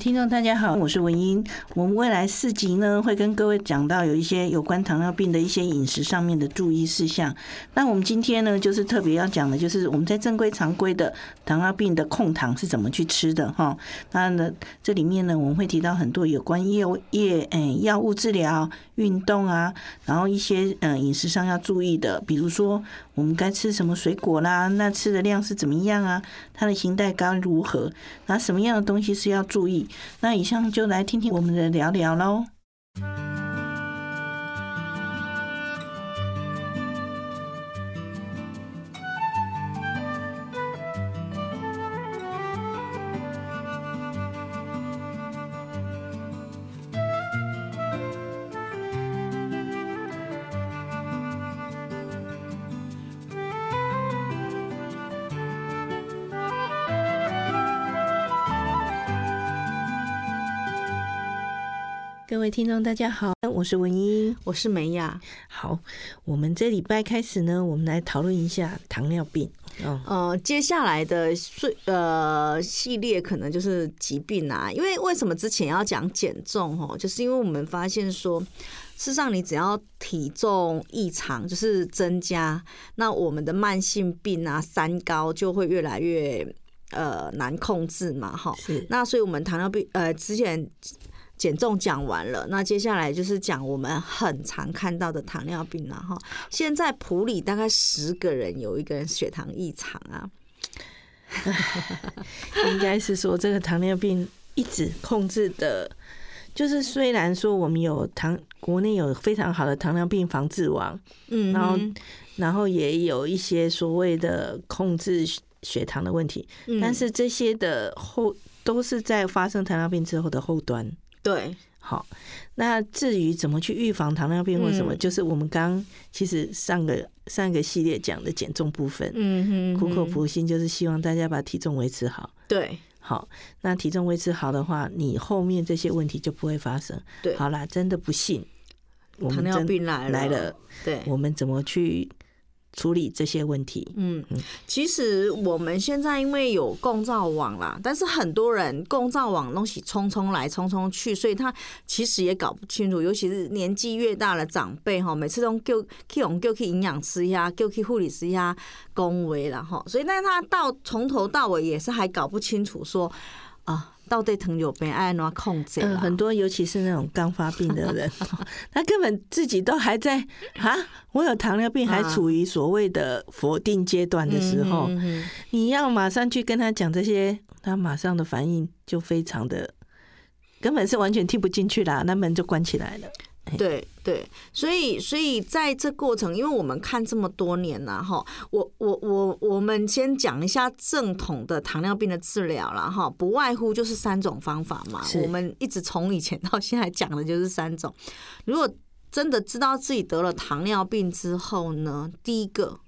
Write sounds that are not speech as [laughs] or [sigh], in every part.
听众，大家好，我是文英。我们未来四集呢，会跟各位讲到有一些有关糖尿病的一些饮食上面的注意事项。那我们今天呢，就是特别要讲的，就是我们在正规常规的糖尿病的控糖是怎么去吃的哈。那呢，这里面呢，我们会提到很多有关药业诶药物治疗、运动啊，然后一些嗯饮食上要注意的，比如说我们该吃什么水果啦，那吃的量是怎么样啊？它的形态该如何？那什么样的东西是要注意？那以上就来听听我们的聊聊喽。各位听众，大家好，我是文英，我是梅雅。好，我们这礼拜开始呢，我们来讨论一下糖尿病。嗯、呃，接下来的睡呃系列可能就是疾病啊，因为为什么之前要讲减重哦，就是因为我们发现说，事实上你只要体重异常，就是增加，那我们的慢性病啊，三高就会越来越呃难控制嘛，哈。是。那所以我们糖尿病呃之前。减重讲完了，那接下来就是讲我们很常看到的糖尿病了哈。现在普里大概十个人有一个人血糖异常啊，[laughs] 应该是说这个糖尿病一直控制的，就是虽然说我们有糖，国内有非常好的糖尿病防治网，嗯，然后然后也有一些所谓的控制血糖的问题，但是这些的后都是在发生糖尿病之后的后端。对，好，那至于怎么去预防糖尿病或什么，嗯、就是我们刚其实上个上个系列讲的减重部分，嗯哼，苦口婆心就是希望大家把体重维持好。对，好，那体重维持好的话，你后面这些问题就不会发生。对，好啦，真的不幸，糖尿病来了，来了，对，我们怎么去？处理这些问题。嗯，其实我们现在因为有共照网啦，但是很多人共照网东西匆匆来匆匆去，所以他其实也搞不清楚。尤其是年纪越大的长辈哈，每次都叫去用叫去营养师呀，叫去护理师呀恭维了哈，所以那他到从头到尾也是还搞不清楚说啊。到底糖尿病爱怎么控制？嗯，很多尤其是那种刚发病的人，[laughs] 他根本自己都还在 [laughs] 啊，我有糖尿病，还处于所谓的否定阶段的时候，你要马上去跟他讲这些，他马上的反应就非常的，根本是完全听不进去啦，那门就关起来了。对对，所以所以在这过程，因为我们看这么多年了哈，我我我我们先讲一下正统的糖尿病的治疗了哈，不外乎就是三种方法嘛。我们一直从以前到现在讲的就是三种。如果真的知道自己得了糖尿病之后呢，第一个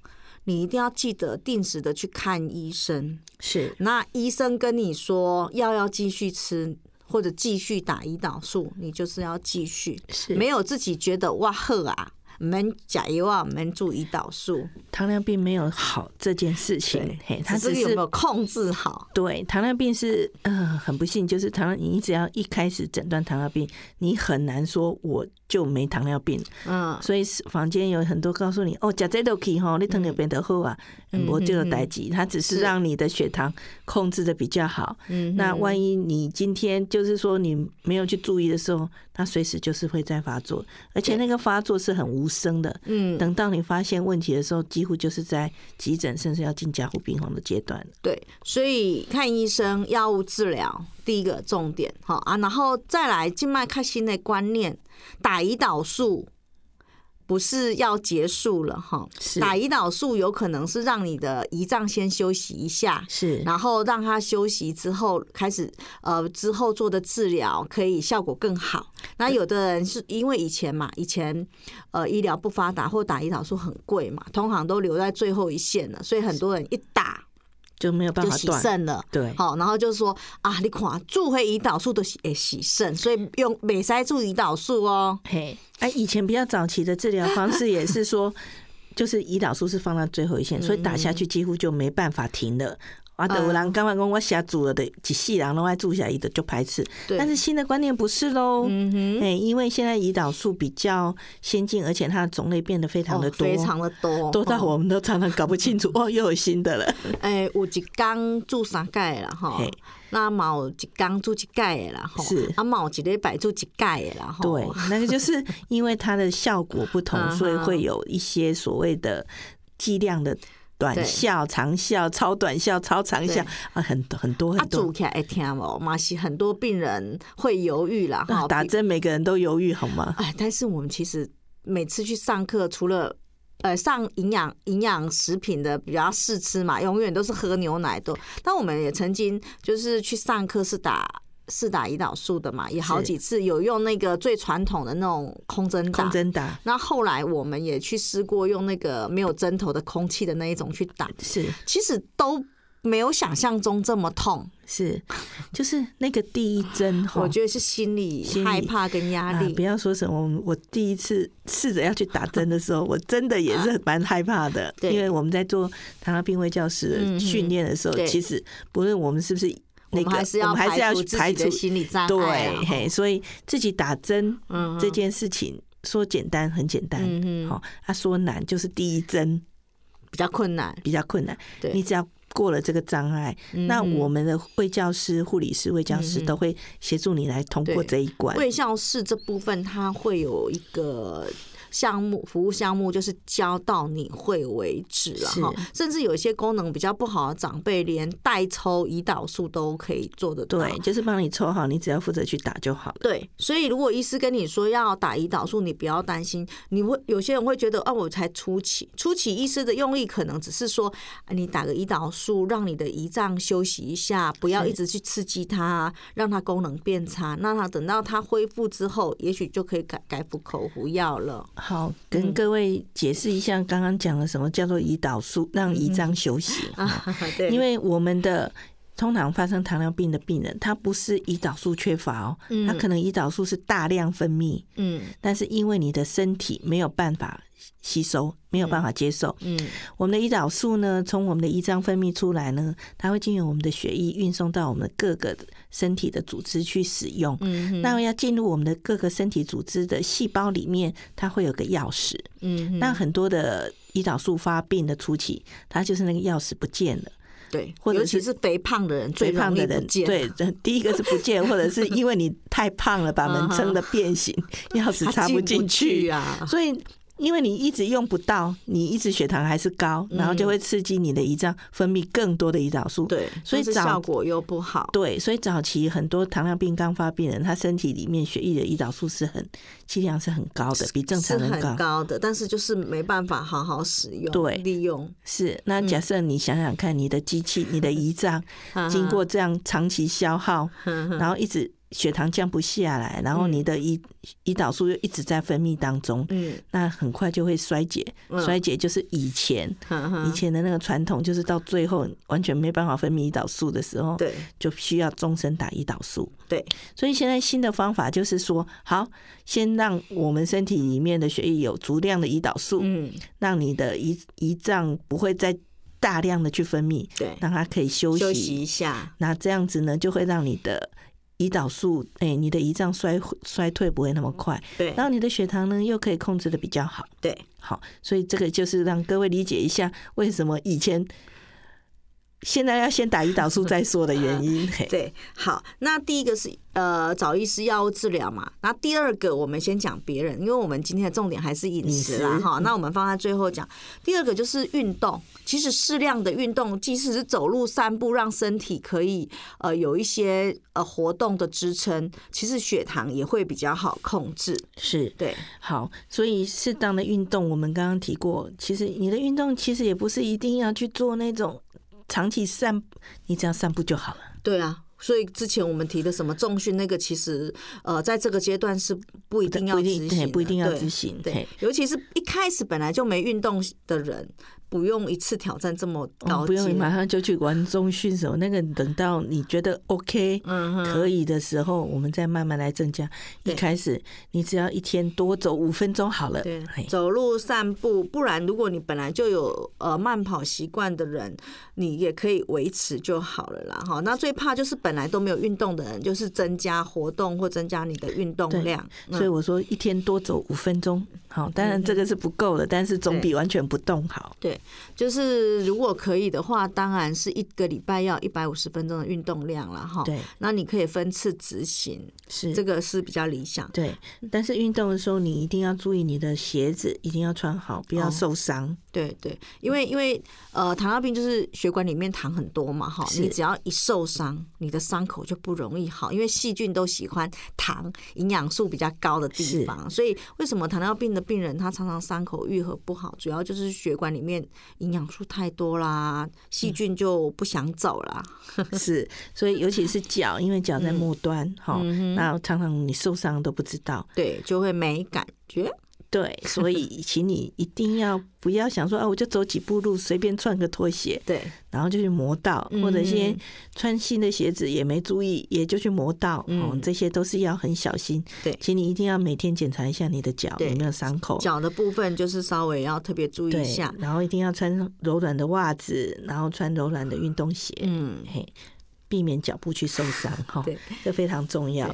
你一定要记得定时的去看医生。是，那医生跟你说药要继续吃。或者继续打胰岛素，你就是要继续，是没有自己觉得哇呵啊。我们加油啊！我们注胰岛素，糖尿病没有好这件事情，嘿，它只是有没有控制好？对，糖尿病是嗯、呃，很不幸，就是糖尿你只要一开始诊断糖尿病，你很难说我就没糖尿病。嗯，所以房间有很多告诉你哦，加这都可以哈，你糖尿病得好啊，我这个代志，它只是让你的血糖控制的比较好。嗯，那万一你今天就是说你没有去注意的时候，它随时就是会再发作，而且那个发作是很无声的。嗯，等到你发现问题的时候，几乎就是在急诊，甚至要进加护病房的阶段。对，所以看医生、药物治疗，第一个重点哈啊，然后再来静脉开心的观念，打胰岛素，不是要结束了哈，是打胰岛素有可能是让你的胰脏先休息一下，是，然后让它休息之后开始呃之后做的治疗可以效果更好。那有的人是因为以前嘛，以前呃医疗不发达或打胰岛素很贵嘛，通常都留在最后一线了，所以很多人一打。就没有办法就洗肾了，对，好，然后就说啊，你看注回胰岛素都洗诶洗肾，所以用美塞注胰岛素哦。嘿，哎，以前比较早期的治疗方式也是说，[laughs] 就是胰岛素是放到最后一线，所以打下去几乎就没办法停了。啊，有人刚刚讲我下注了的几细人都爱注下胰的就排斥，但是新的观念不是喽，嗯哼，哎，因为现在胰岛素比较先进，而且它的种类变得非常的多，非常的多，多到我们都常常搞不清楚哦，又有新的了。[laughs] 哎，有一缸注三盖了哈，那某一缸注一盖了哈，是。啊，某一礼拜注一盖了哈，对，那个就是因为它的效果不同，[laughs] 所以会有一些所谓的剂量的。短效、长效、超短效、超长效啊，很多很多很多。做起来爱听哦，嘛是很多病人会犹豫啦。哈，打针每个人都犹豫，好吗？哎，但是我们其实每次去上课，除了呃上营养营养食品的比较试吃嘛，永远都是喝牛奶的。但我们也曾经就是去上课是打。是打胰岛素的嘛，也好几次有用那个最传统的那种空针打，空针打。那后来我们也去试过用那个没有针头的空气的那一种去打，是，其实都没有想象中这么痛。是，就是那个第一针，我觉得是心理害怕跟压力。不要说什么，我第一次试着要去打针的时候，[laughs] 我真的也是蛮害怕的，因为我们在做糖尿病卫教师训练的时候，其实不论我们是不是。那个，我们还是要排除心理障碍。对，嘿，所以自己打针这件事情说简单很简单，好，他说难就是第一针比较困难，比较困难。你只要过了这个障碍，那我们的卫教师、护理师、卫教师都会协助你来通过这一关。卫教师这部分，它会有一个。项目服务项目就是教到你会为止了哈，甚至有一些功能比较不好的长辈，连代抽胰岛素都可以做得到。对，就是帮你抽好，你只要负责去打就好了。对，所以如果医师跟你说要打胰岛素，你不要担心。你会有些人会觉得，啊，我才初期，初期医师的用意可能只是说，你打个胰岛素，让你的胰脏休息一下，不要一直去刺激它，让它功能变差。那它等到它恢复之后，也许就可以改改服口服药了。好，跟各位解释一下，刚刚讲了什么叫做胰岛素，让胰脏休息。[laughs] 啊。因为我们的通常发生糖尿病的病人，他不是胰岛素缺乏哦，他可能胰岛素是大量分泌，嗯，但是因为你的身体没有办法。吸收没有办法接受，嗯，我们的胰岛素呢，从我们的胰脏分泌出来呢，它会经由我们的血液运送到我们各个身体的组织去使用，嗯，那要进入我们的各个身体组织的细胞里面，它会有个钥匙，嗯，那很多的胰岛素发病的初期，它就是那个钥匙不见了，对，或者是是肥胖的人，最胖的人，对，第一个是不见，[laughs] 或者是因为你太胖了，把门撑的变形，[laughs] 钥匙插不进去啊，所以。因为你一直用不到，你一直血糖还是高，然后就会刺激你的胰脏分泌更多的胰岛素。对，所以效果又不好。对，所以早期很多糖尿病刚发病人，他身体里面血液的胰岛素是很剂量是很高的，比正常人高。很高的，但是就是没办法好好使用。对，利用是。那假设你想想看，你的机器、你的胰脏 [laughs] 经过这样长期消耗，[laughs] 然后一直。血糖降不下来，然后你的胰胰岛素又一直在分泌当中，嗯，那很快就会衰竭。衰竭就是以前以前的那个传统，就是到最后完全没办法分泌胰岛素的时候，对，就需要终身打胰岛素。对，所以现在新的方法就是说，好，先让我们身体里面的血液有足量的胰岛素，嗯，让你的胰胰脏不会再大量的去分泌，对，让它可以休息休息一下。那这样子呢，就会让你的。胰岛素，哎、欸，你的胰脏衰衰退不会那么快，对，然后你的血糖呢又可以控制的比较好，对，好，所以这个就是让各位理解一下为什么以前现在要先打胰岛素再说的原因。[laughs] 对，好，那第一个是呃找医师药物治疗嘛，那第二个我们先讲别人，因为我们今天的重点还是饮食啦哈，那我们放在最后讲。第二个就是运动，其实适量的运动，即使是走路散步，让身体可以呃有一些呃活动的支撑，其实血糖也会比较好控制。是对，好，所以适当的运动，我们刚刚提过，其实你的运动其实也不是一定要去做那种。长期散步，你只要散步就好了。对啊，所以之前我们提的什么重训，那个其实呃，在这个阶段是不一定要执行，不一定要执行。对，尤其是一开始本来就没运动的人。不用一次挑战这么高，不用马上就去玩中训什么。那个等到你觉得 OK，可以的时候，我们再慢慢来增加。一开始你只要一天多走五分钟好了。对，走路散步，不然如果你本来就有呃慢跑习惯的人，你也可以维持就好了啦。哈，那最怕就是本来都没有运动的人，就是增加活动或增加你的运动量。所以我说一天多走五分钟，好，当然这个是不够的，但是总比完全不动好。对。就是如果可以的话，当然是一个礼拜要一百五十分钟的运动量了哈。对，那你可以分次执行，是这个是比较理想。对，但是运动的时候你一定要注意你的鞋子一定要穿好，不要受伤。哦。对对，因为因为呃糖尿病就是血管里面糖很多嘛哈，你只要一受伤，你的伤口就不容易好，因为细菌都喜欢糖，营养素比较高的地方。所以为什么糖尿病的病人他常常伤口愈合不好，主要就是血管里面。营养素太多啦，细菌就不想走啦。[laughs] 是，所以尤其是脚，因为脚在末端，哈、嗯，那常常你受伤都不知道，对，就会没感觉。对，[laughs] 所以请你一定要不要想说啊，我就走几步路，随便穿个拖鞋，对，然后就去磨到，或者先穿新的鞋子也没注意，也就去磨到，嗯，这些都是要很小心。对，请你一定要每天检查一下你的脚有没有伤口，脚的部分就是稍微要特别注意一下，然后一定要穿柔软的袜子，然后穿柔软的运动鞋，嗯，嘿，避免脚部去受伤，哈，对，这非常重要。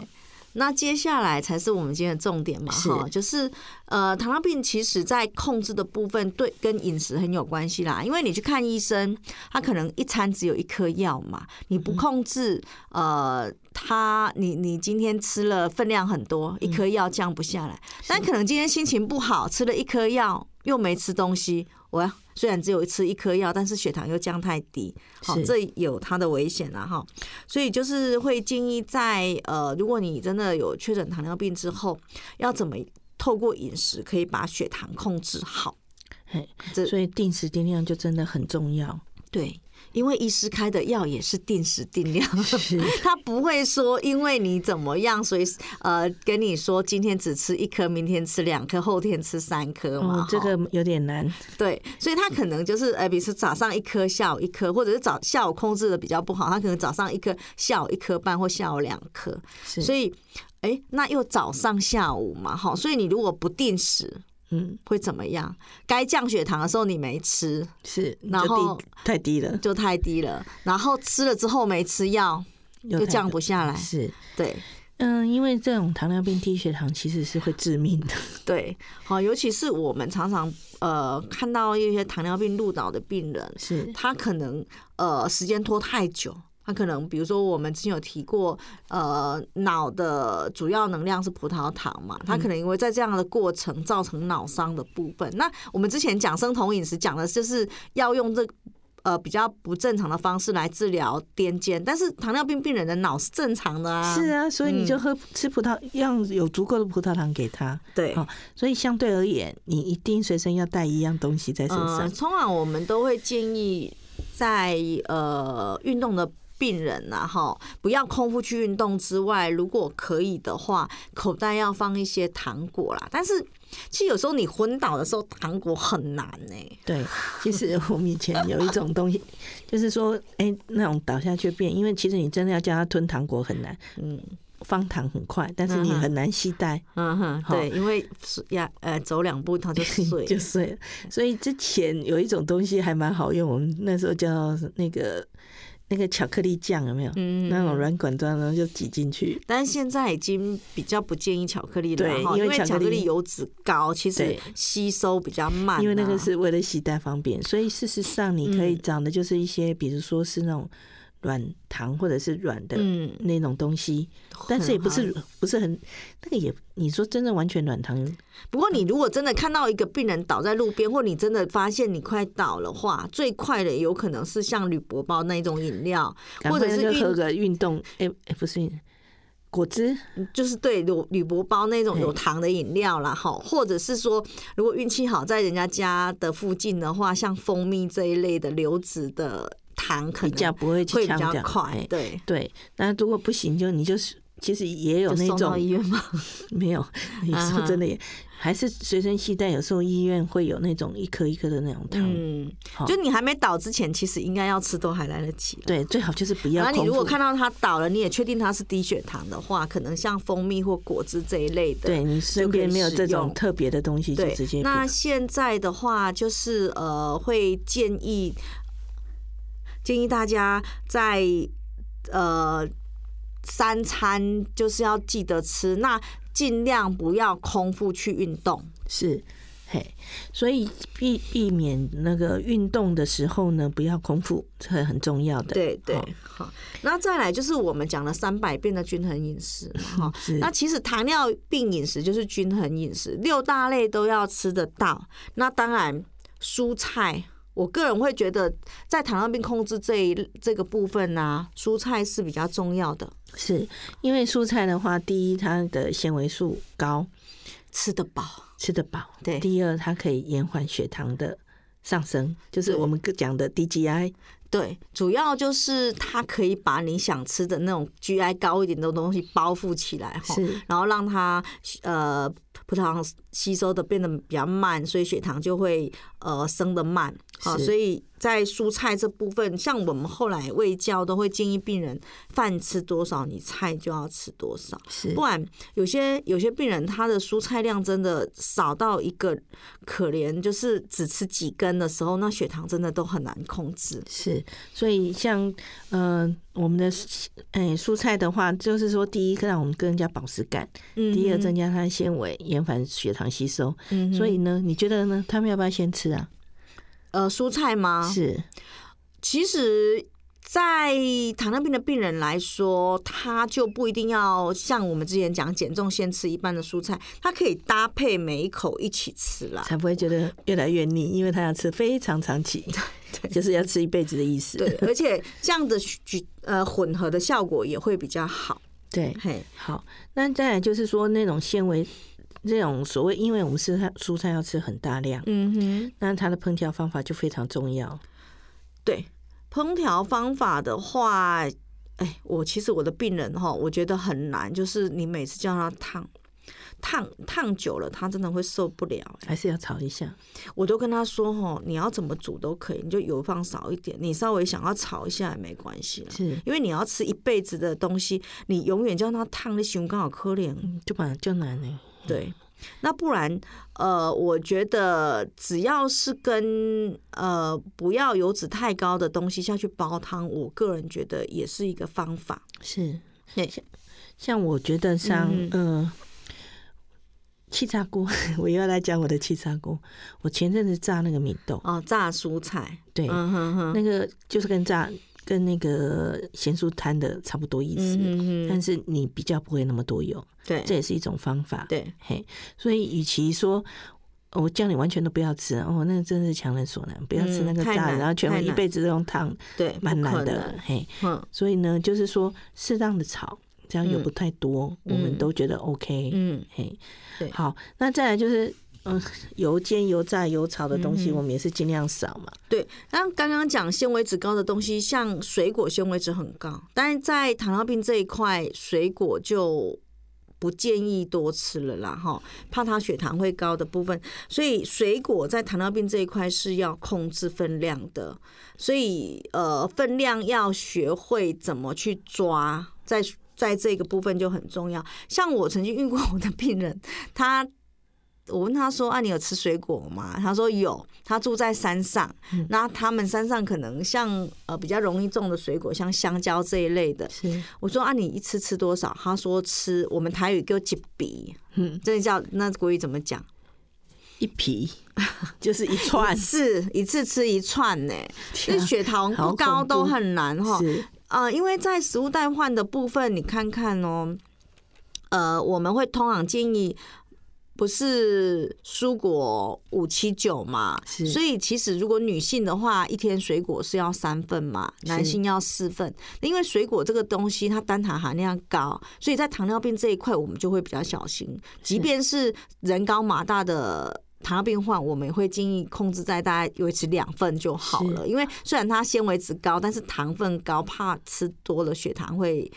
那接下来才是我们今天的重点嘛，哈，就是呃，糖尿病其实在控制的部分，对，跟饮食很有关系啦。因为你去看医生，他可能一餐只有一颗药嘛，你不控制，呃，他你你今天吃了分量很多，一颗药降不下来，但可能今天心情不好，吃了一颗药又没吃东西，我。虽然只有吃一颗药，但是血糖又降太低，好，这有它的危险了哈。所以就是会建议在呃，如果你真的有确诊糖尿病之后，要怎么透过饮食可以把血糖控制好？嘿，所以定时定量就真的很重要。对。因为医师开的药也是定时定量，[laughs] 他不会说因为你怎么样，所以呃跟你说今天只吃一颗，明天吃两颗，后天吃三颗嘛。哦，这个有点难。对，所以他可能就是呃，比如说早上一颗，下午一颗，或者是早下午控制的比较不好，他可能早上一颗，下午一颗半或下午两颗。所以哎，那又早上下午嘛，哈，所以你如果不定时。嗯，会怎么样？该降血糖的时候你没吃，是，然后太低了，就太低了。然后吃了之后没吃药，又降不下来。是，对，嗯，因为这种糖尿病低血糖其实是会致命的。对，好，尤其是我们常常呃看到一些糖尿病入脑的病人，是他可能呃时间拖太久。他可能，比如说我们之前有提过，呃，脑的主要能量是葡萄糖嘛，他可能因为在这样的过程造成脑伤的部分。那我们之前讲生酮饮食讲的就是要用这呃比较不正常的方式来治疗癫痫，但是糖尿病病人的脑是正常的啊，是啊，所以你就喝吃葡萄，要有足够的葡萄糖给他，对，所以相对而言，你一定随身要带一样东西在身上。通常我们都会建议在呃运动的。病人呐，哈，不要空腹去运动之外，如果可以的话，口袋要放一些糖果啦。但是，其实有时候你昏倒的时候，糖果很难呢、欸。对，其实我们以前有一种东西，[laughs] 就是说，哎、欸，那种倒下去变，因为其实你真的要叫他吞糖果很难。嗯，方糖很快，但是你很难携带。嗯哼，对，因为呀，呃，走两步它就碎 [laughs] 就碎了。所以之前有一种东西还蛮好用，我们那时候叫那个。那个巧克力酱有没有？嗯，那种软管状然后就挤进去。但是现在已经比较不建议巧克力了，哈，因为巧克力油脂高，其实吸收比较慢。因为那个是为了携带方便，所以事实上你可以找的就是一些，比如说是那种。软糖或者是软的那种东西，嗯、但是也不是不是很那个也，你说真的完全软糖。不过你如果真的看到一个病人倒在路边，或你真的发现你快倒的话，最快的有可能是像铝箔包那种饮料，或者是喝个运动，哎、欸、哎不是果汁，就是对铝铝箔包那种有糖的饮料啦。哈，或者是说如果运气好在人家家的附近的话，像蜂蜜这一类的流质的。糖可能比较不会去强调快，对对。那如果不行，就你就是其实也有那种送到医院吗？[laughs] 没有，你说真的也还是随身携带。有时候医院会有那种一颗一颗的那种糖。嗯，就你还没倒之前，其实应该要吃都还来得及。对，最好就是不要。那你如果看到它倒了，你也确定它是低血糖的话，可能像蜂蜜或果汁这一类的，对你身边没有这种特别的东西，就直接。那现在的话，就是呃，会建议。建议大家在呃三餐就是要记得吃，那尽量不要空腹去运动，是嘿，所以避避免那个运动的时候呢，不要空腹，这很重要的。对对，好，那再来就是我们讲了三百遍的均衡饮食哈，那其实糖尿病饮食就是均衡饮食，六大类都要吃得到，那当然蔬菜。我个人会觉得，在糖尿病控制这一这个部分呢、啊，蔬菜是比较重要的。是因为蔬菜的话，第一，它的纤维素高，吃得饱，吃得饱。对。第二，它可以延缓血糖的上升，就是我们讲的低 GI。对，主要就是它可以把你想吃的那种 GI 高一点的东西包覆起来，哈，然后让它呃葡萄糖吸收的变得比较慢，所以血糖就会呃升得慢，好，所以。在蔬菜这部分，像我们后来卫教都会建议病人，饭吃多少，你菜就要吃多少。是，不然有些有些病人他的蔬菜量真的少到一个可怜，就是只吃几根的时候，那血糖真的都很难控制。是，所以像呃我们的哎蔬菜的话，就是说第一让我们更加饱食感，嗯，第二增加它的纤维，延缓血糖吸收。嗯，所以呢，你觉得呢？他们要不要先吃啊？呃，蔬菜吗？是，其实，在糖尿病的病人来说，他就不一定要像我们之前讲减重先吃一半的蔬菜，他可以搭配每一口一起吃啦，才不会觉得越来越腻，因为他要吃非常长期，[laughs] 对，就是要吃一辈子的意思。对，而且这样的呃混合的效果也会比较好。对，嘿，好，那再来就是说那种纤维。这种所谓，因为我们是蔬菜要吃很大量，嗯哼，那它的烹调方法就非常重要。对，烹调方法的话，哎，我其实我的病人哈，我觉得很难，就是你每次叫他烫，烫烫久了，他真的会受不了，还是要炒一下。我都跟他说哈，你要怎么煮都可以，你就油放少一点，你稍微想要炒一下也没关系，是因为你要吃一辈子的东西，你永远叫他烫，你熊刚好可怜，就把就难呢。对，那不然，呃，我觉得只要是跟呃不要油脂太高的东西下去煲汤，我个人觉得也是一个方法。是，像像我觉得像呃气炸锅，[laughs] 我又要来讲我的气炸锅。我前阵子炸那个米豆哦，炸蔬菜，对，嗯、哼哼那个就是跟炸。跟那个咸酥摊的差不多意思，嗯，但是你比较不会那么多油，对，这也是一种方法，对，嘿，所以与其说我叫你完全都不要吃，哦，那真是强人所难，不要吃那个炸的，然后全部一辈子都用烫，对，蛮难的，嘿，所以呢，就是说适当的炒，这样油不太多，我们都觉得 OK，嗯，嘿，对，好，那再来就是。嗯，油煎、油炸、油炒的东西，我们也是尽量少嘛。嗯、对，那刚刚讲纤维质高的东西，像水果纤维质很高，但是在糖尿病这一块，水果就不建议多吃了啦，哈，怕它血糖会高的部分。所以水果在糖尿病这一块是要控制分量的，所以呃，分量要学会怎么去抓，在在这个部分就很重要。像我曾经遇过我的病人，他。我问他说：“啊，你有吃水果吗？”他说有。他住在山上，嗯、那他们山上可能像呃比较容易种的水果，像香蕉这一类的。是我说：“啊，你一次吃多少？”他说：“吃我们台语叫几皮，嗯，这叫那国语怎么讲？一皮 [laughs] 就是一串，是一次吃一串呢。[laughs] 那血糖不高都很难哈。啊、呃，因为在食物代换的部分，你看看哦，呃，我们会通常建议。不是蔬果五七九嘛？所以其实如果女性的话，一天水果是要三份嘛，男性要四份。因为水果这个东西它单糖含量高，所以在糖尿病这一块我们就会比较小心。即便是人高马大的糖尿病患，我们也会建议控制在大概维持两份就好了。因为虽然它纤维值高，但是糖分高，怕吃多了血糖会。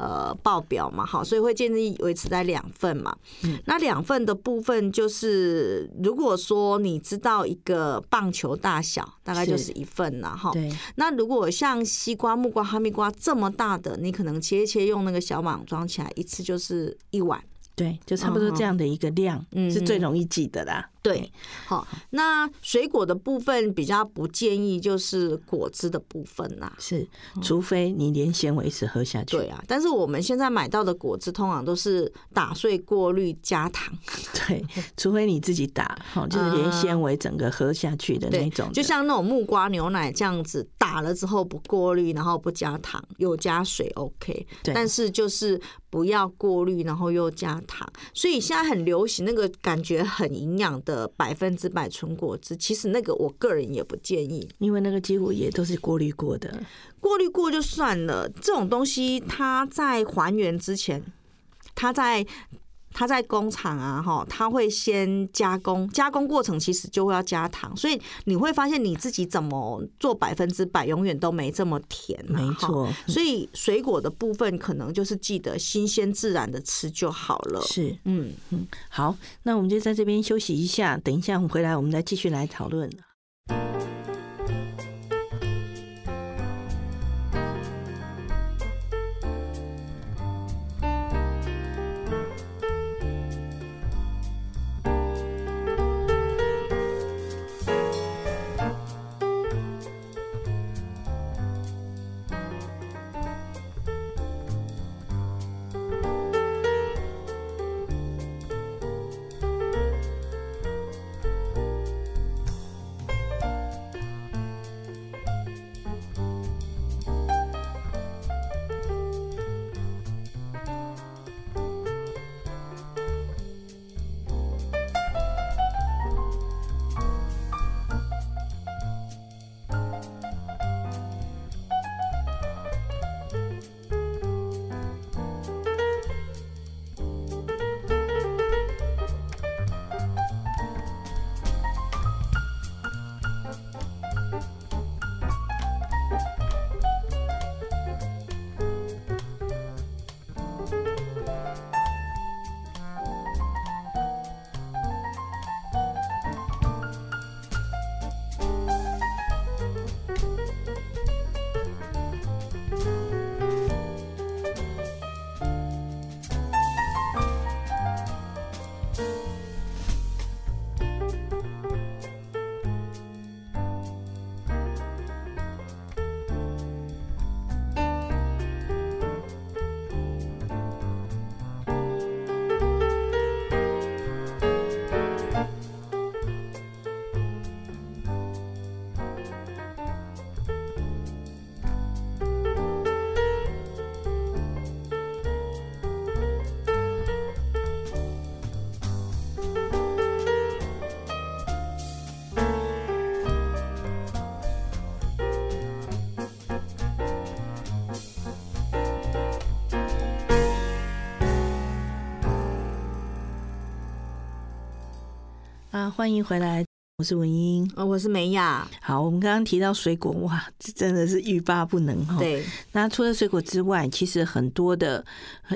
呃，报表嘛，好，所以会建议维持在两份嘛。嗯，那两份的部分就是，如果说你知道一个棒球大小，大概就是一份了哈。对。那如果像西瓜、木瓜、哈密瓜这么大的，你可能切一切，用那个小网装起来，一次就是一碗。对，就差不多这样的一个量，嗯，是最容易记的啦。对，好，那水果的部分比较不建议，就是果汁的部分呐，是，除非你连纤维是喝下去。对啊，但是我们现在买到的果汁通常都是打碎、过滤、加糖。[laughs] 对，除非你自己打，好，[laughs] 就是连纤维整个喝下去的那种的，就像那种木瓜牛奶这样子，打了之后不过滤，然后不加糖，有加水 OK，对，但是就是不要过滤，然后又加糖。所以现在很流行那个感觉很营养的。的百分之百纯果汁，其实那个我个人也不建议，因为那个几乎也都是过滤过的，过滤过就算了。这种东西它在还原之前，它在。它在工厂啊，哈，它会先加工，加工过程其实就会要加糖，所以你会发现你自己怎么做百分之百，永远都没这么甜。没错，所以水果的部分可能就是记得新鲜自然的吃就好了。是，嗯嗯，好，那我们就在这边休息一下，等一下我们回来，我们再继续来讨论。啊，欢迎回来，我是文英，哦，我是美雅。好，我们刚刚提到水果，哇，这真的是欲罢不能哈。对，那除了水果之外，其实很多的，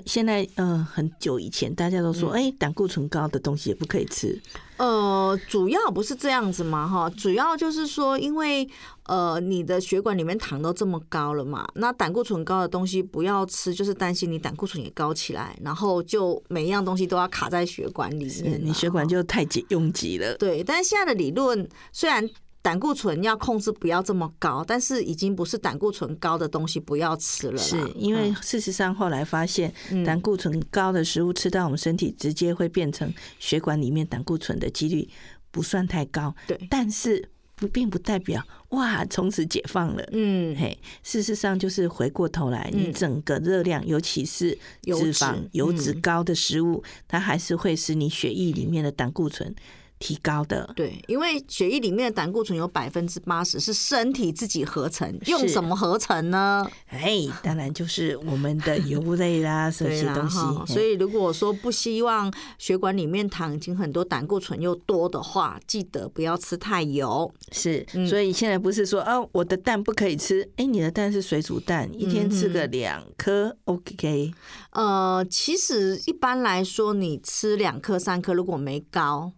现在嗯、呃，很久以前大家都说，哎、嗯，胆固醇高的东西也不可以吃。呃，主要不是这样子嘛，哈，主要就是说，因为呃，你的血管里面糖都这么高了嘛，那胆固醇高的东西不要吃，就是担心你胆固醇也高起来，然后就每一样东西都要卡在血管里面，你血管就太挤拥挤了。对，但是现在的理论虽然。胆固醇要控制不要这么高，但是已经不是胆固醇高的东西不要吃了。是因为事实上后来发现，胆固醇高的食物吃到我们身体，直接会变成血管里面胆固醇的几率不算太高。对，但是不并不代表哇从此解放了。嗯，嘿，事实上就是回过头来，你整个热量，尤其是脂肪、油脂高的食物，它还是会使你血液里面的胆固醇。提高的。对，因为血液里面的胆固醇有百分之八十是身体自己合成，用什么合成呢？哎，当然就是我们的 [laughs] 油类啦，这些东西。所以如果说不希望血管里面糖已经很多，胆固醇又多的话，记得不要吃太油。是，所以现在不是说哦，我的蛋不可以吃，哎，你的蛋是水煮蛋，一天吃个两颗，OK。呃，其实一般来说，你吃两颗、三颗，如果没高。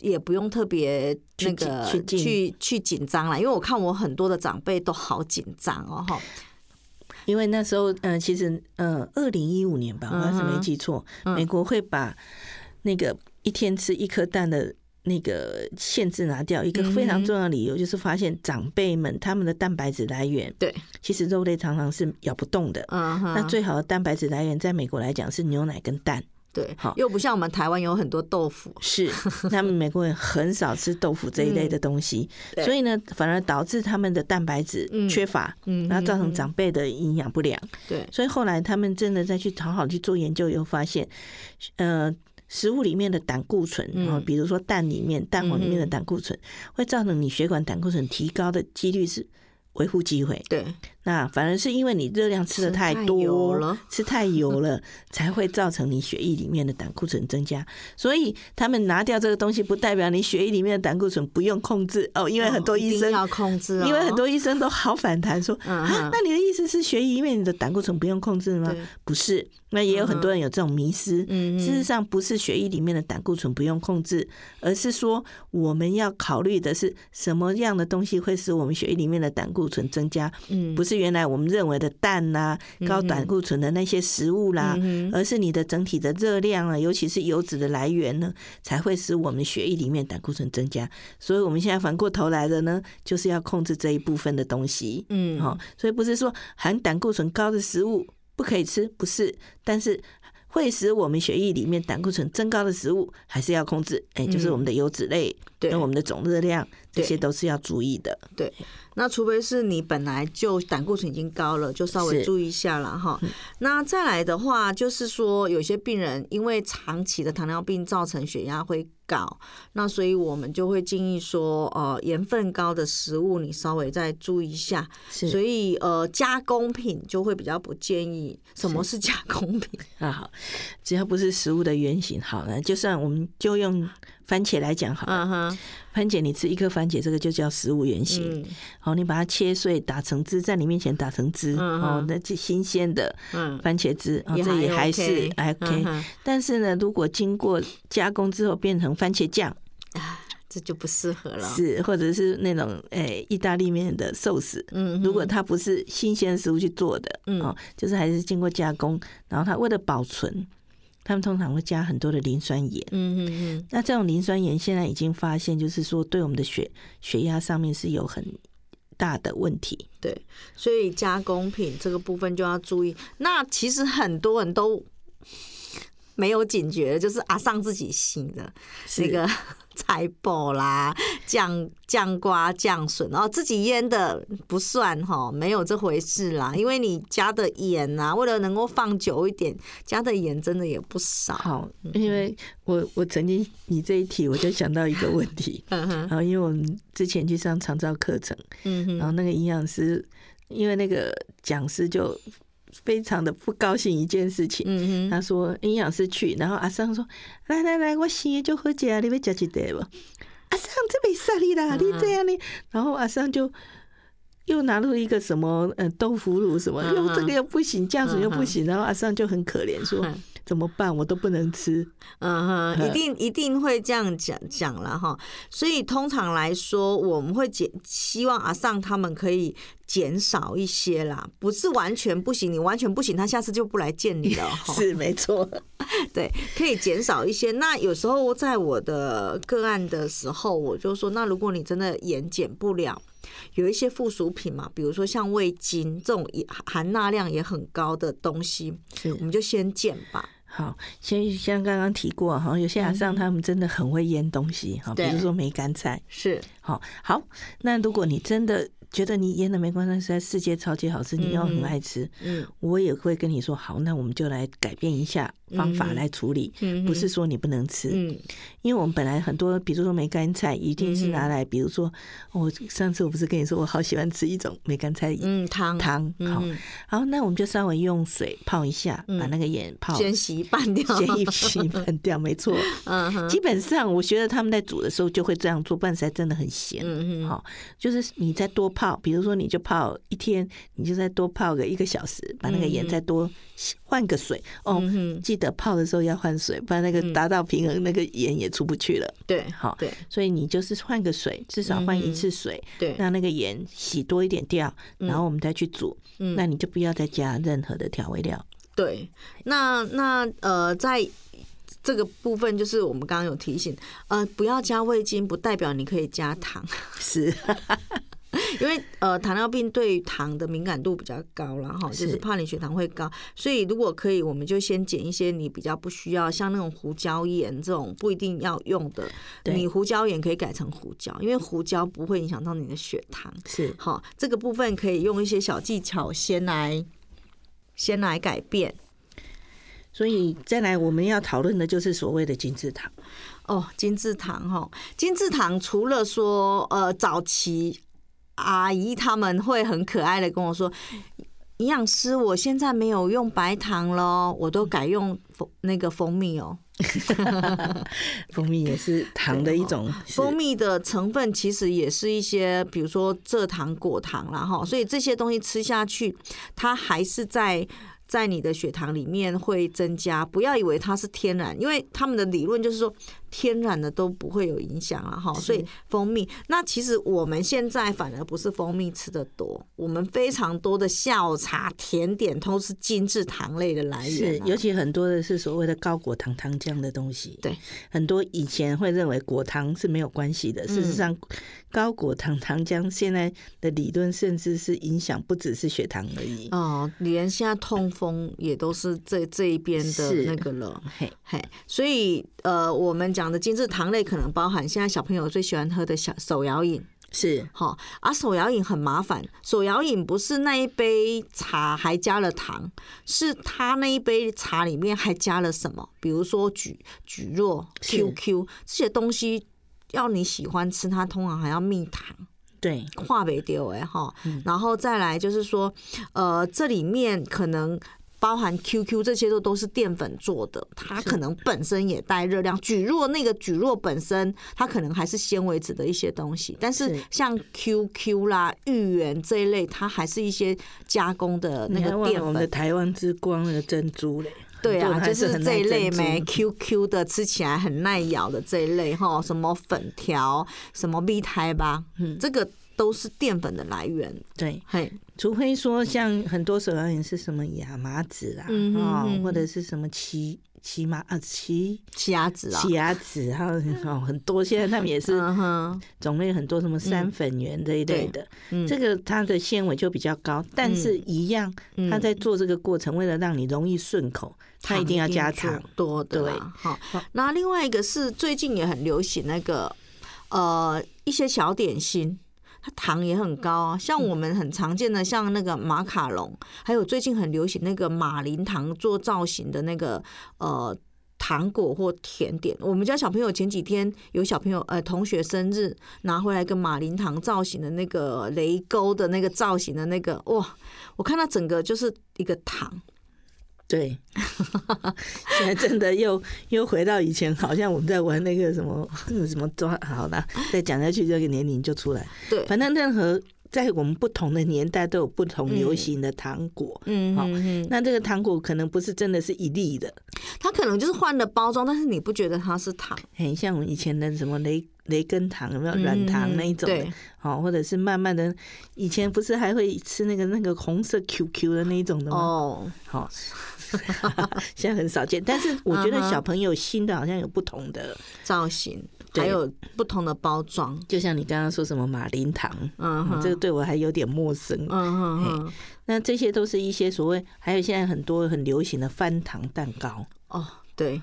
也不用特别那个去去紧张了，因为我看我很多的长辈都好紧张哦，哈。因为那时候，嗯，其实，嗯，二零一五年吧，我要是没记错，美国会把那个一天吃一颗蛋的那个限制拿掉。一个非常重要的理由就是发现长辈们他们的蛋白质来源，对，其实肉类常常是咬不动的。嗯，那最好的蛋白质来源在美国来讲是牛奶跟蛋。对，好，又不像我们台湾有很多豆腐，是 [laughs] 他们美国人很少吃豆腐这一类的东西，嗯、所以呢，反而导致他们的蛋白质缺乏，嗯，然后造成长辈的营养不良。对，所以后来他们真的再去好好去做研究，又发现，呃，食物里面的胆固醇，比如说蛋里面蛋黄里面的胆固醇，会造成你血管胆固醇提高的几率是微乎其微。对。那反而是因为你热量吃的太多了，吃太油了，才会造成你血液里面的胆固醇增加。所以他们拿掉这个东西，不代表你血液里面的胆固醇不用控制哦。因为很多医生要控制，因为很多医生都好反弹说啊，那你的意思是血液里面的胆固醇不用控制吗？不是，那也有很多人有这种迷失。嗯。事实上不是血液里面的胆固醇不用控制，而是说我们要考虑的是什么样的东西会使我们血液里面的胆固醇增加。嗯，不是。是原来我们认为的蛋呐、啊，高胆固醇的那些食物啦，而是你的整体的热量啊，尤其是油脂的来源呢，才会使我们血液里面胆固醇增加。所以我们现在反过头来的呢，就是要控制这一部分的东西。嗯，好，所以不是说含胆固醇高的食物不可以吃，不是，但是会使我们血液里面胆固醇增高的食物还是要控制。哎，就是我们的油脂类，跟我们的总热量，这些都是要注意的。对。那除非是你本来就胆固醇已经高了，就稍微注意一下了哈。那再来的话，就是说有些病人因为长期的糖尿病造成血压会高，那所以我们就会建议说，呃，盐分高的食物你稍微再注意一下。所以呃，加工品就会比较不建议。什么是加工品？[laughs] 啊好，只要不是食物的原型，好了，就算我们就用。番茄来讲好了，番茄你吃一颗番茄，这个就叫食物原型。好，你把它切碎，打成汁，在你面前打成汁，哦，那这新鲜的番茄汁，哦，这也还是 OK。但是呢，如果经过加工之后变成番茄酱，啊，这就不适合了。是，或者是那种诶意大利面的寿司，嗯，如果它不是新鲜食物去做的，哦，就是还是经过加工，然后它为了保存。他们通常会加很多的磷酸盐，嗯嗯嗯。那这种磷酸盐现在已经发现，就是说对我们的血血压上面是有很大的问题。对，所以加工品这个部分就要注意。那其实很多人都没有警觉，就是啊上自己心的那个。菜脯啦，酱酱瓜、酱笋，然后自己腌的不算哈，没有这回事啦。因为你加的盐啊，为了能够放久一点，加的盐真的也不少。好，因为我我曾经你这一题，我就想到一个问题，[laughs] 然后因为我们之前去上长照课程，嗯，然后那个营养师，因为那个讲师就。非常的不高兴一件事情，他说营养师去，然后阿桑说：“来来来，我生的就好吃啊，你要吃几袋不？”阿桑这没事你啦，你这样呢，然后阿桑就。又拿出一个什么呃豆腐乳什么，又这个又不行，这样子又不行，然后阿桑就很可怜说。怎么办？我都不能吃。嗯哼，一定一定会这样讲讲了哈。所以通常来说，我们会减，希望阿尚他们可以减少一些啦，不是完全不行。你完全不行，他下次就不来见你了。[laughs] 是没错，[laughs] 对，可以减少一些。那有时候在我的个案的时候，我就说，那如果你真的盐减不了。有一些附属品嘛，比如说像味精这种也含钠量也很高的东西，我们就先减吧。好，先像刚刚提过哈，有些阿上他们真的很会腌东西哈，比如说梅干菜是。好，好，那如果你真的。觉得你腌的梅干菜是在世界超级好吃，你要很爱吃，嗯，我也会跟你说好，那我们就来改变一下方法来处理，不是说你不能吃，嗯，因为我们本来很多，比如说梅干菜一定是拿来，比如说我上次我不是跟你说我好喜欢吃一种梅干菜，嗯，汤。汤，好，好，那我们就稍微用水泡一下，把那个盐泡先洗半掉，先一洗半掉，没错，[laughs] 嗯，基本上我觉得他们在煮的时候就会这样做，不然实在真的很咸，嗯嗯，好，就是你再多。泡，比如说你就泡一天，你就再多泡个一个小时，把那个盐再多换个水哦。记得泡的时候要换水，不然那个达到平衡，那个盐也出不去了。对，好，对，所以你就是换个水，至少换一次水，对，让那个盐洗多一点掉，然后我们再去煮。那你就不要再加任何的调味料。对，那那呃，在这个部分就是我们刚刚有提醒，呃，不要加味精，不代表你可以加糖，[laughs] 是。[laughs] 因为呃，糖尿病对糖的敏感度比较高了哈，就是怕你血糖会高，所以如果可以，我们就先减一些你比较不需要，像那种胡椒盐这种不一定要用的，你胡椒盐可以改成胡椒，因为胡椒不会影响到你的血糖。是好，这个部分可以用一些小技巧先来先来改变。所以再来我们要讨论的就是所谓的金字塔哦，金字塔哈，金字塔除了说呃早期。阿姨他们会很可爱的跟我说：“营养师，我现在没有用白糖了，我都改用蜂那个蜂蜜哦。[laughs] ”蜂蜜也是糖的一种，蜂蜜的成分其实也是一些，比如说蔗糖、果糖啦哈，所以这些东西吃下去，它还是在。在你的血糖里面会增加，不要以为它是天然，因为他们的理论就是说天然的都不会有影响了哈。所以蜂蜜，那其实我们现在反而不是蜂蜜吃的多，我们非常多的下午茶、甜点都是精致糖类的来源，是尤其很多的是所谓的高果糖糖浆的东西。对，很多以前会认为果糖是没有关系的，事实上高果糖糖浆现在的理论甚至是影响不只是血糖而已。哦，连现在痛。风也都是这这一边的那个了，嘿，嘿，所以呃，我们讲的精致糖类可能包含现在小朋友最喜欢喝的小手摇饮，是好，而手摇饮很麻烦，手摇饮不是那一杯茶还加了糖，是它那一杯茶里面还加了什么？比如说蒟蒟蒻、QQ 这些东西，要你喜欢吃，它通常还要蜜糖。对，话没丢哎哈，然后再来就是说，呃，这里面可能包含 QQ 这些都都是淀粉做的，它可能本身也带热量。蒟蒻那个蒟蒻本身，它可能还是纤维质的一些东西，但是像 QQ 啦、芋圆这一类，它还是一些加工的那个淀粉。我们的台湾之光那个珍珠嘞，对啊，就是这一类没 QQ 的，吃起来很耐咬的这一类哈，什么粉条、什么蜜胎吧，嗯，这个。都是淀粉的来源，对，嘿，除非说像很多手摇饮是什么亚麻籽啊，啊，或者是什么奇奇麻啊奇奇亚籽啊，奇亚籽，还有哦很多，现在他们也是种类很多，什么山粉圆这一类的，这个它的纤维就比较高，但是一样，它在做这个过程，为了让你容易顺口，它一定要加糖。多的，对，好，那另外一个是最近也很流行那个呃一些小点心。它糖也很高啊，像我们很常见的，像那个马卡龙，还有最近很流行那个马林糖做造型的那个呃糖果或甜点。我们家小朋友前几天有小朋友呃同学生日拿回来个马林糖造型的那个雷勾的那个造型的那个哇，我看到整个就是一个糖。对，[laughs] 现在真的又又回到以前，好像我们在玩那个什么 [laughs] 什么抓，好的，再讲下去这个年龄就出来。对，反正任何在我们不同的年代都有不同流行的糖果，嗯好那这个糖果可能不是真的是一粒的，它可能就是换了包装，但是你不觉得它是糖？很像我们以前的什么雷雷根糖，有没有？软糖那一种。的对？好，或者是慢慢的，以前不是还会吃那个那个红色 QQ 的那一种的吗？哦，好，[laughs] 现在很少见，但是我觉得小朋友新的好像有不同的，造型对。还有不同的包装，就像你刚刚说什么马林糖，嗯哼，这个对我还有点陌生。嗯哼哼，那这些都是一些所谓，还有现在很多很流行的翻糖蛋糕，哦，对。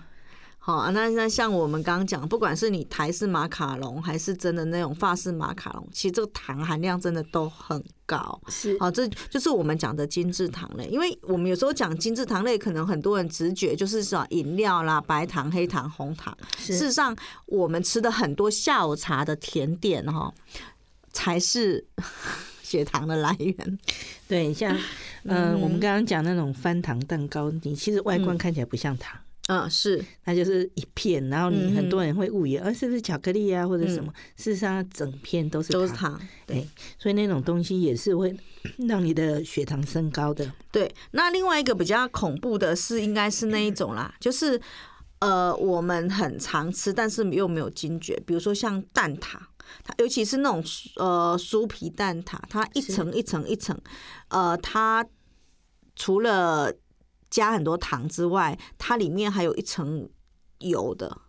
好啊，那那像我们刚刚讲，不管是你台式马卡龙，还是真的那种法式马卡龙，其实这个糖含量真的都很高。是好，这就是我们讲的精致糖类。因为我们有时候讲精致糖类，可能很多人直觉就是说饮料啦、白糖、黑糖、红糖。事实上，我们吃的很多下午茶的甜点哈，才是 [laughs] 血糖的来源。对，像嗯、呃，我们刚刚讲那种翻糖蛋糕，你其实外观看起来不像糖。嗯，是，它就是一片，然后你很多人会误以为，呃、嗯，是不是巧克力啊，或者什么？事实上，整片都是糖都是糖。对，所以那种东西也是会让你的血糖升高的。对，那另外一个比较恐怖的是，应该是那一种啦，就是呃，我们很常吃，但是又没有惊觉，比如说像蛋挞，它尤其是那种呃酥皮蛋挞，它一层一层一层，呃，它除了加很多糖之外，它里面还有一层油的。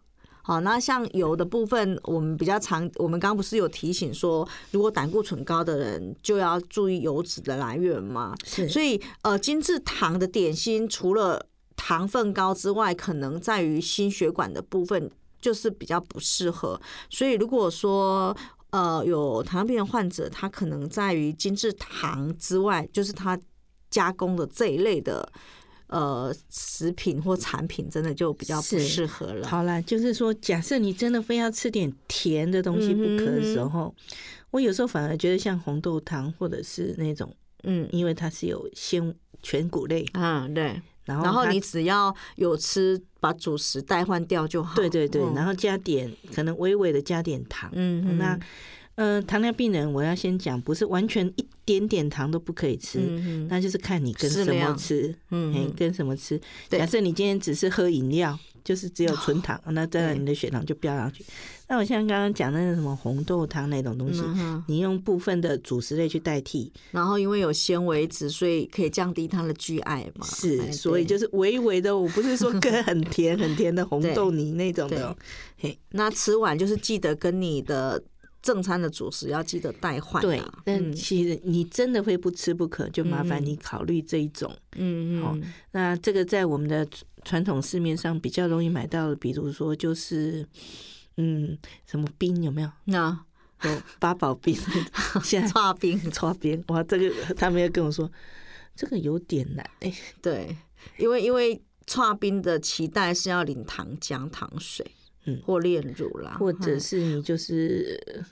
好，那像油的部分，我们比较常，我们刚刚不是有提醒说，如果胆固醇高的人就要注意油脂的来源嘛。是，所以呃，精致糖的点心除了糖分高之外，可能在于心血管的部分就是比较不适合。所以如果说呃有糖尿病患者，他可能在于精致糖之外，就是他加工的这一类的。呃，食品或产品真的就比较不适合了。好了，就是说，假设你真的非要吃点甜的东西不可的时候，嗯、我有时候反而觉得像红豆汤或者是那种，嗯，因为它是有鲜全谷类，嗯，对。然后，然后你只要有吃，把主食代换掉就好。对对对，嗯、然后加点可能微微的加点糖，嗯，那。呃，糖尿病人，我要先讲，不是完全一点点糖都不可以吃，嗯、那就是看你跟什么吃，嗯，跟什么吃。假设你今天只是喝饮料，就是只有纯糖，哦、那当然你的血糖就飙上去。那我像刚刚讲的那个什么红豆汤那种东西，嗯、你用部分的主食类去代替，然后因为有纤维质，所以可以降低它的 GI 嘛。是，所以就是微微的，我不是说跟 [laughs] 很甜很甜的红豆泥那种的。嘿，那吃完就是记得跟你的。正餐的主食要记得带换。对，但其实你真的会不吃不可，就麻烦你考虑这一种。嗯嗯。好，那这个在我们的传统市面上比较容易买到的，比如说就是嗯，什么冰有没有？那有八宝冰，[laughs] 现在剉冰剉冰。哇，这个他们要跟我说，这个有点难。哎，对，因为因为剉冰的期待是要淋糖浆、糖水。嗯，或炼乳啦，或者是你就是，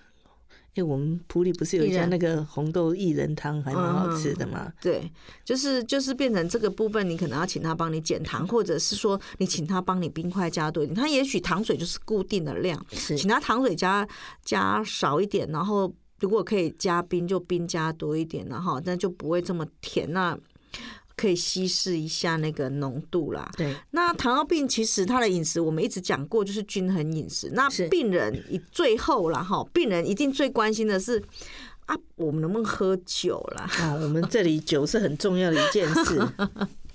哎，我们普里不是有一家那个红豆薏仁汤，还蛮好吃的吗？对，就是就是变成这个部分，你可能要请他帮你减糖，或者是说你请他帮你冰块加多一点。他也许糖水就是固定的量，请他糖水加加少一点，然后如果可以加冰，就冰加多一点，然后那就不会这么甜。那可以稀释一下那个浓度啦。对，那糖尿病其实他的饮食我们一直讲过，就是均衡饮食。那病人以最后啦哈，病人一定最关心的是啊，我们能不能喝酒啦？啊，我们这里酒是很重要的一件事。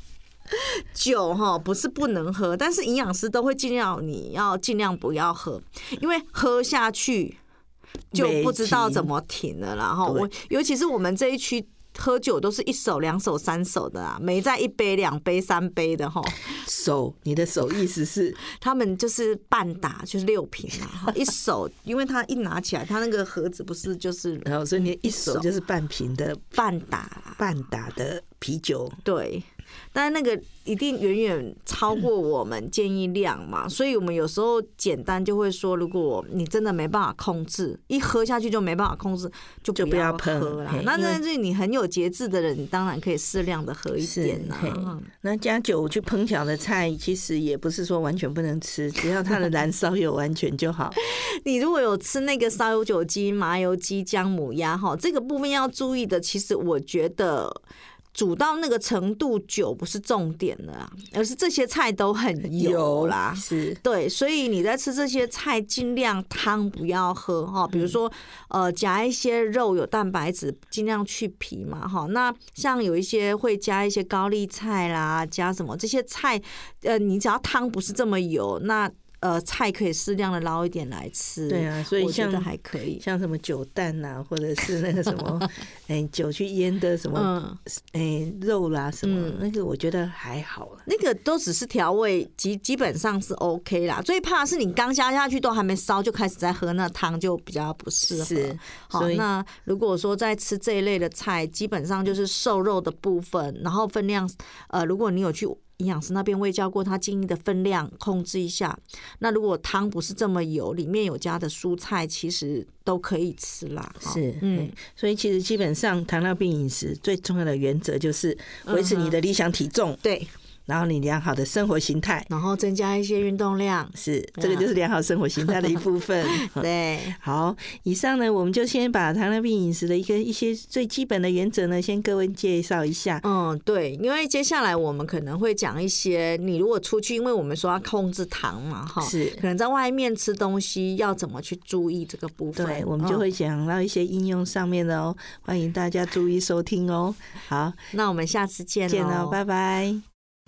[laughs] 酒哈不是不能喝，但是营养师都会尽量你要尽量不要喝，因为喝下去就不知道怎么停了。然后我尤其是我们这一区。喝酒都是一手、两手、三手的啊，没在一杯、两杯、三杯的哈。手，你的手意思是他们就是半打，就是六瓶啊。一手，因为他一拿起来，他那个盒子不是就是，然后所以你一手就是半瓶的半打、半打的啤酒。对，但那个一定远远超过我们建议量嘛，所以我们有时候简单就会说，如果你真的没办法控制，一喝下去就没办法控制，就不要喝了。那但是你很有节制的人，你当然可以适量的喝一点呐。那加酒去烹调的菜，其实也不是说完全不能吃，只要它的燃烧有完全就好。[laughs] 你如果有吃那个烧油酒鸡、麻油鸡、姜母鸭哈，这个部分要注意的，其实我觉得。煮到那个程度，酒不是重点了啊，而是这些菜都很油啦。是对，所以你在吃这些菜，尽量汤不要喝哈。比如说，呃，夹一些肉有蛋白质，尽量去皮嘛哈。那像有一些会加一些高丽菜啦，加什么这些菜，呃，你只要汤不是这么油，那。呃，菜可以适量的捞一点来吃，对啊，所以像我觉得还可以，像什么酒蛋呐、啊，或者是那个什么，[laughs] 哎、欸，酒去腌的什么，哎、嗯欸，肉啦什么，嗯、那个我觉得还好，那个都只是调味，基基本上是 OK 啦。最怕是你刚加下去都还没烧就开始在喝那汤，就比较不适合。是，好，那如果说在吃这一类的菜，基本上就是瘦肉的部分，然后分量，呃，如果你有去。营养师那边未教过，他建议的分量控制一下。那如果汤不是这么油，里面有加的蔬菜，其实都可以吃啦。是，嗯，所以其实基本上糖尿病饮食最重要的原则就是维持你的理想体重。嗯、对。然后你良好的生活形态，然后增加一些运动量，是这个就是良好生活形态的一部分。[laughs] 对，[laughs] 好，以上呢，我们就先把糖尿病饮食的一个一些最基本的原则呢，先各位介绍一下。嗯，对，因为接下来我们可能会讲一些，你如果出去，因为我们说要控制糖嘛，哈，是，可能在外面吃东西要怎么去注意这个部分，对，我们就会讲到一些应用上面的哦，欢迎大家注意收听哦。好，那我们下次见，见了，拜拜。